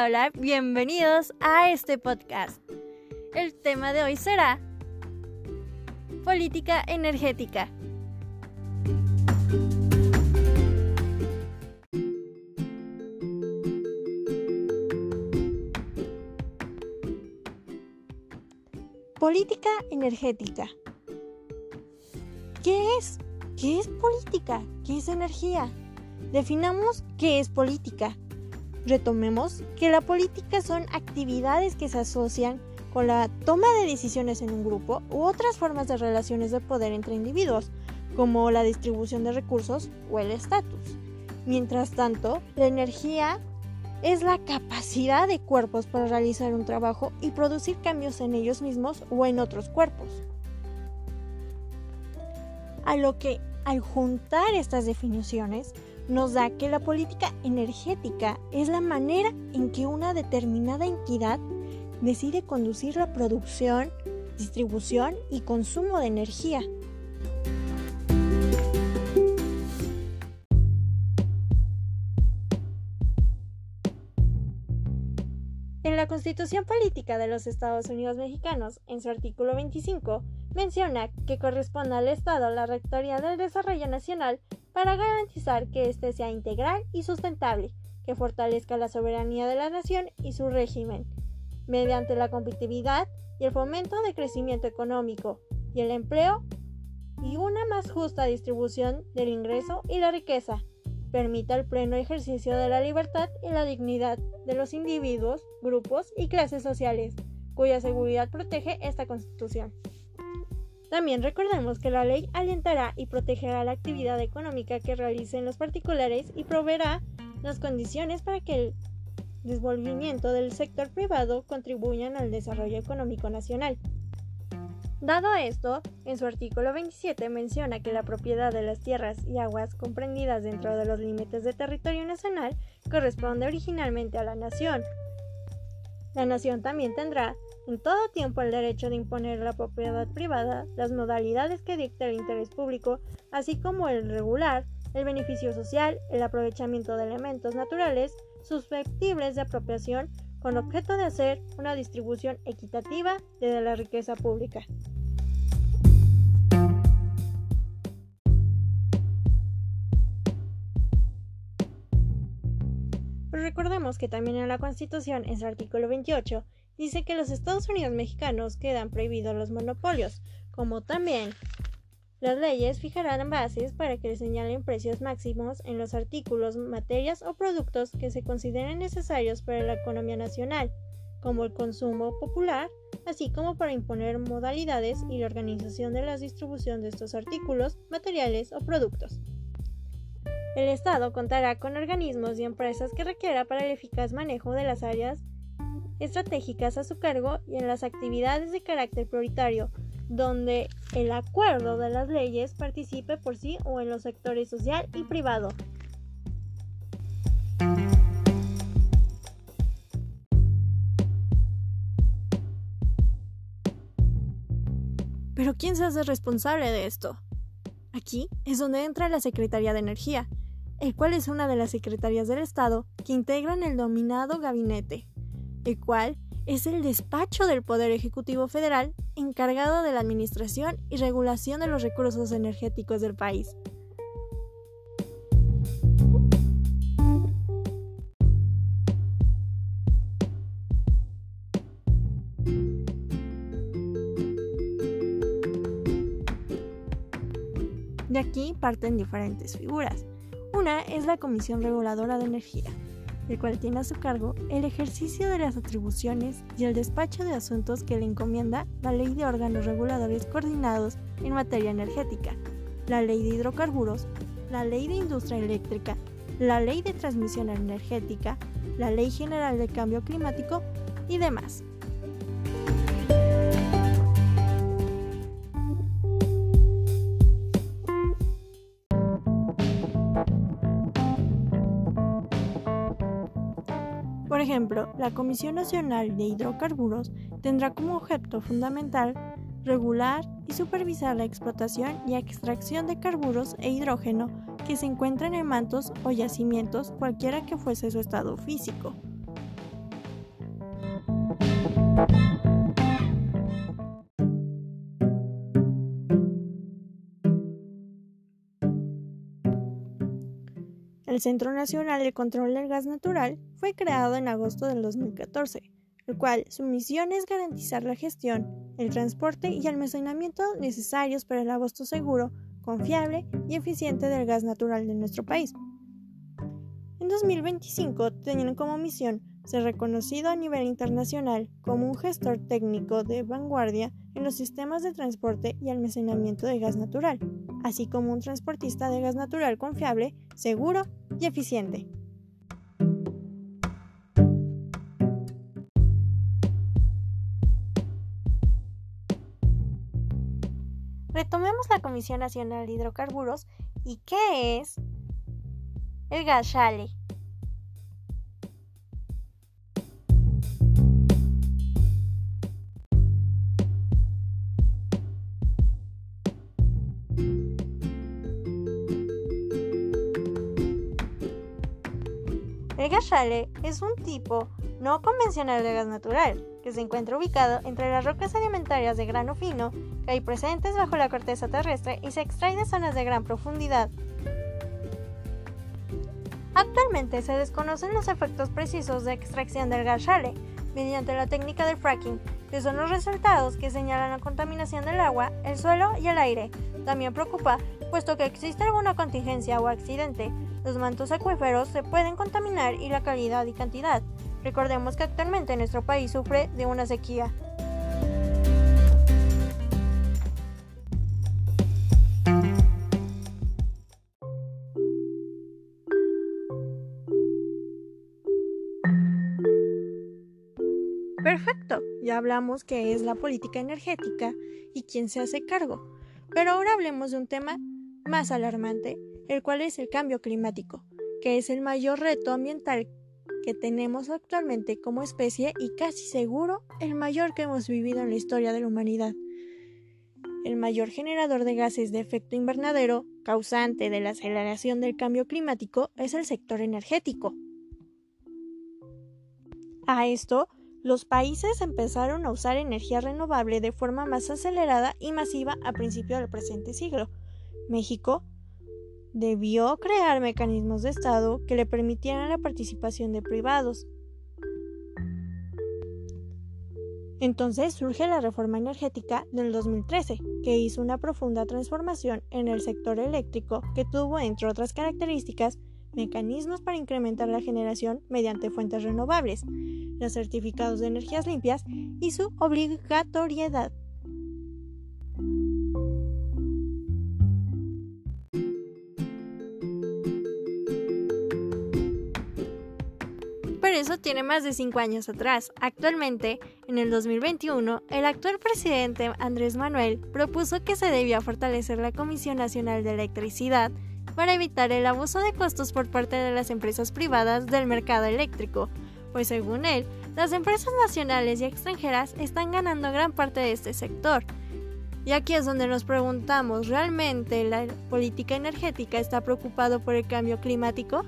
Hola, hola, bienvenidos a este podcast. El tema de hoy será política energética. Política energética. ¿Qué es? ¿Qué es política? ¿Qué es energía? Definamos qué es política. Retomemos que la política son actividades que se asocian con la toma de decisiones en un grupo u otras formas de relaciones de poder entre individuos, como la distribución de recursos o el estatus. Mientras tanto, la energía es la capacidad de cuerpos para realizar un trabajo y producir cambios en ellos mismos o en otros cuerpos. A lo que, al juntar estas definiciones, nos da que la política energética es la manera en que una determinada entidad decide conducir la producción, distribución y consumo de energía. En la Constitución Política de los Estados Unidos Mexicanos, en su artículo 25, menciona que corresponde al Estado la rectoría del desarrollo nacional para garantizar que éste sea integral y sustentable, que fortalezca la soberanía de la nación y su régimen, mediante la competitividad y el fomento de crecimiento económico y el empleo y una más justa distribución del ingreso y la riqueza, permita el pleno ejercicio de la libertad y la dignidad de los individuos, grupos y clases sociales, cuya seguridad protege esta Constitución. También recordemos que la ley alentará y protegerá la actividad económica que realicen los particulares y proveerá las condiciones para que el desenvolvimiento del sector privado contribuyan al desarrollo económico nacional. Dado esto, en su artículo 27 menciona que la propiedad de las tierras y aguas comprendidas dentro de los límites de territorio nacional corresponde originalmente a la nación. La nación también tendrá en todo tiempo el derecho de imponer la propiedad privada, las modalidades que dicta el interés público, así como el regular, el beneficio social, el aprovechamiento de elementos naturales susceptibles de apropiación con objeto de hacer una distribución equitativa de la riqueza pública. Pero recordemos que también en la Constitución, en su artículo 28, dice que los Estados Unidos mexicanos quedan prohibidos los monopolios, como también las leyes fijarán bases para que señalen precios máximos en los artículos, materias o productos que se consideren necesarios para la economía nacional, como el consumo popular, así como para imponer modalidades y la organización de la distribución de estos artículos, materiales o productos. El Estado contará con organismos y empresas que requiera para el eficaz manejo de las áreas estratégicas a su cargo y en las actividades de carácter prioritario, donde el acuerdo de las leyes participe por sí o en los sectores social y privado. Pero ¿quién se hace responsable de esto? Aquí es donde entra la Secretaría de Energía, el cual es una de las secretarías del Estado que integran el dominado gabinete el cual es el despacho del Poder Ejecutivo Federal encargado de la administración y regulación de los recursos energéticos del país. De aquí parten diferentes figuras. Una es la Comisión Reguladora de Energía, el cual tiene a su cargo el ejercicio de las atribuciones y el despacho de asuntos que le encomienda la Ley de órganos reguladores coordinados en materia energética, la Ley de hidrocarburos, la Ley de industria eléctrica, la Ley de transmisión energética, la Ley General de Cambio Climático y demás. Por ejemplo, la Comisión Nacional de Hidrocarburos tendrá como objeto fundamental regular y supervisar la explotación y extracción de carburos e hidrógeno que se encuentran en mantos o yacimientos cualquiera que fuese su estado físico. El Centro Nacional de Control del Gas Natural fue creado en agosto del 2014, el cual su misión es garantizar la gestión, el transporte y almacenamiento necesarios para el abasto seguro, confiable y eficiente del gas natural de nuestro país. En 2025 tenían como misión ser reconocido a nivel internacional como un gestor técnico de vanguardia en los sistemas de transporte y almacenamiento de gas natural, así como un transportista de gas natural confiable, seguro y eficiente. Retomemos la Comisión Nacional de Hidrocarburos y qué es el gas shale. El gas shale es un tipo no convencional de gas natural que se encuentra ubicado entre las rocas sedimentarias de grano fino que hay presentes bajo la corteza terrestre y se extrae de zonas de gran profundidad. Actualmente se desconocen los efectos precisos de extracción del gas shale mediante la técnica del fracking, que son los resultados que señalan la contaminación del agua, el suelo y el aire. También preocupa, puesto que existe alguna contingencia o accidente, los mantos acuíferos se pueden contaminar y la calidad y cantidad. Recordemos que actualmente nuestro país sufre de una sequía. Perfecto, ya hablamos que es la política energética y quién se hace cargo. Pero ahora hablemos de un tema más alarmante el cual es el cambio climático, que es el mayor reto ambiental que tenemos actualmente como especie y casi seguro el mayor que hemos vivido en la historia de la humanidad. El mayor generador de gases de efecto invernadero, causante de la aceleración del cambio climático, es el sector energético. A esto, los países empezaron a usar energía renovable de forma más acelerada y masiva a principios del presente siglo. México debió crear mecanismos de Estado que le permitieran la participación de privados. Entonces surge la reforma energética del 2013, que hizo una profunda transformación en el sector eléctrico que tuvo, entre otras características, mecanismos para incrementar la generación mediante fuentes renovables, los certificados de energías limpias y su obligatoriedad. Eso tiene más de cinco años atrás. Actualmente, en el 2021, el actual presidente Andrés Manuel propuso que se debía fortalecer la Comisión Nacional de Electricidad para evitar el abuso de costos por parte de las empresas privadas del mercado eléctrico, pues según él, las empresas nacionales y extranjeras están ganando gran parte de este sector. Y aquí es donde nos preguntamos, ¿realmente la política energética está preocupado por el cambio climático?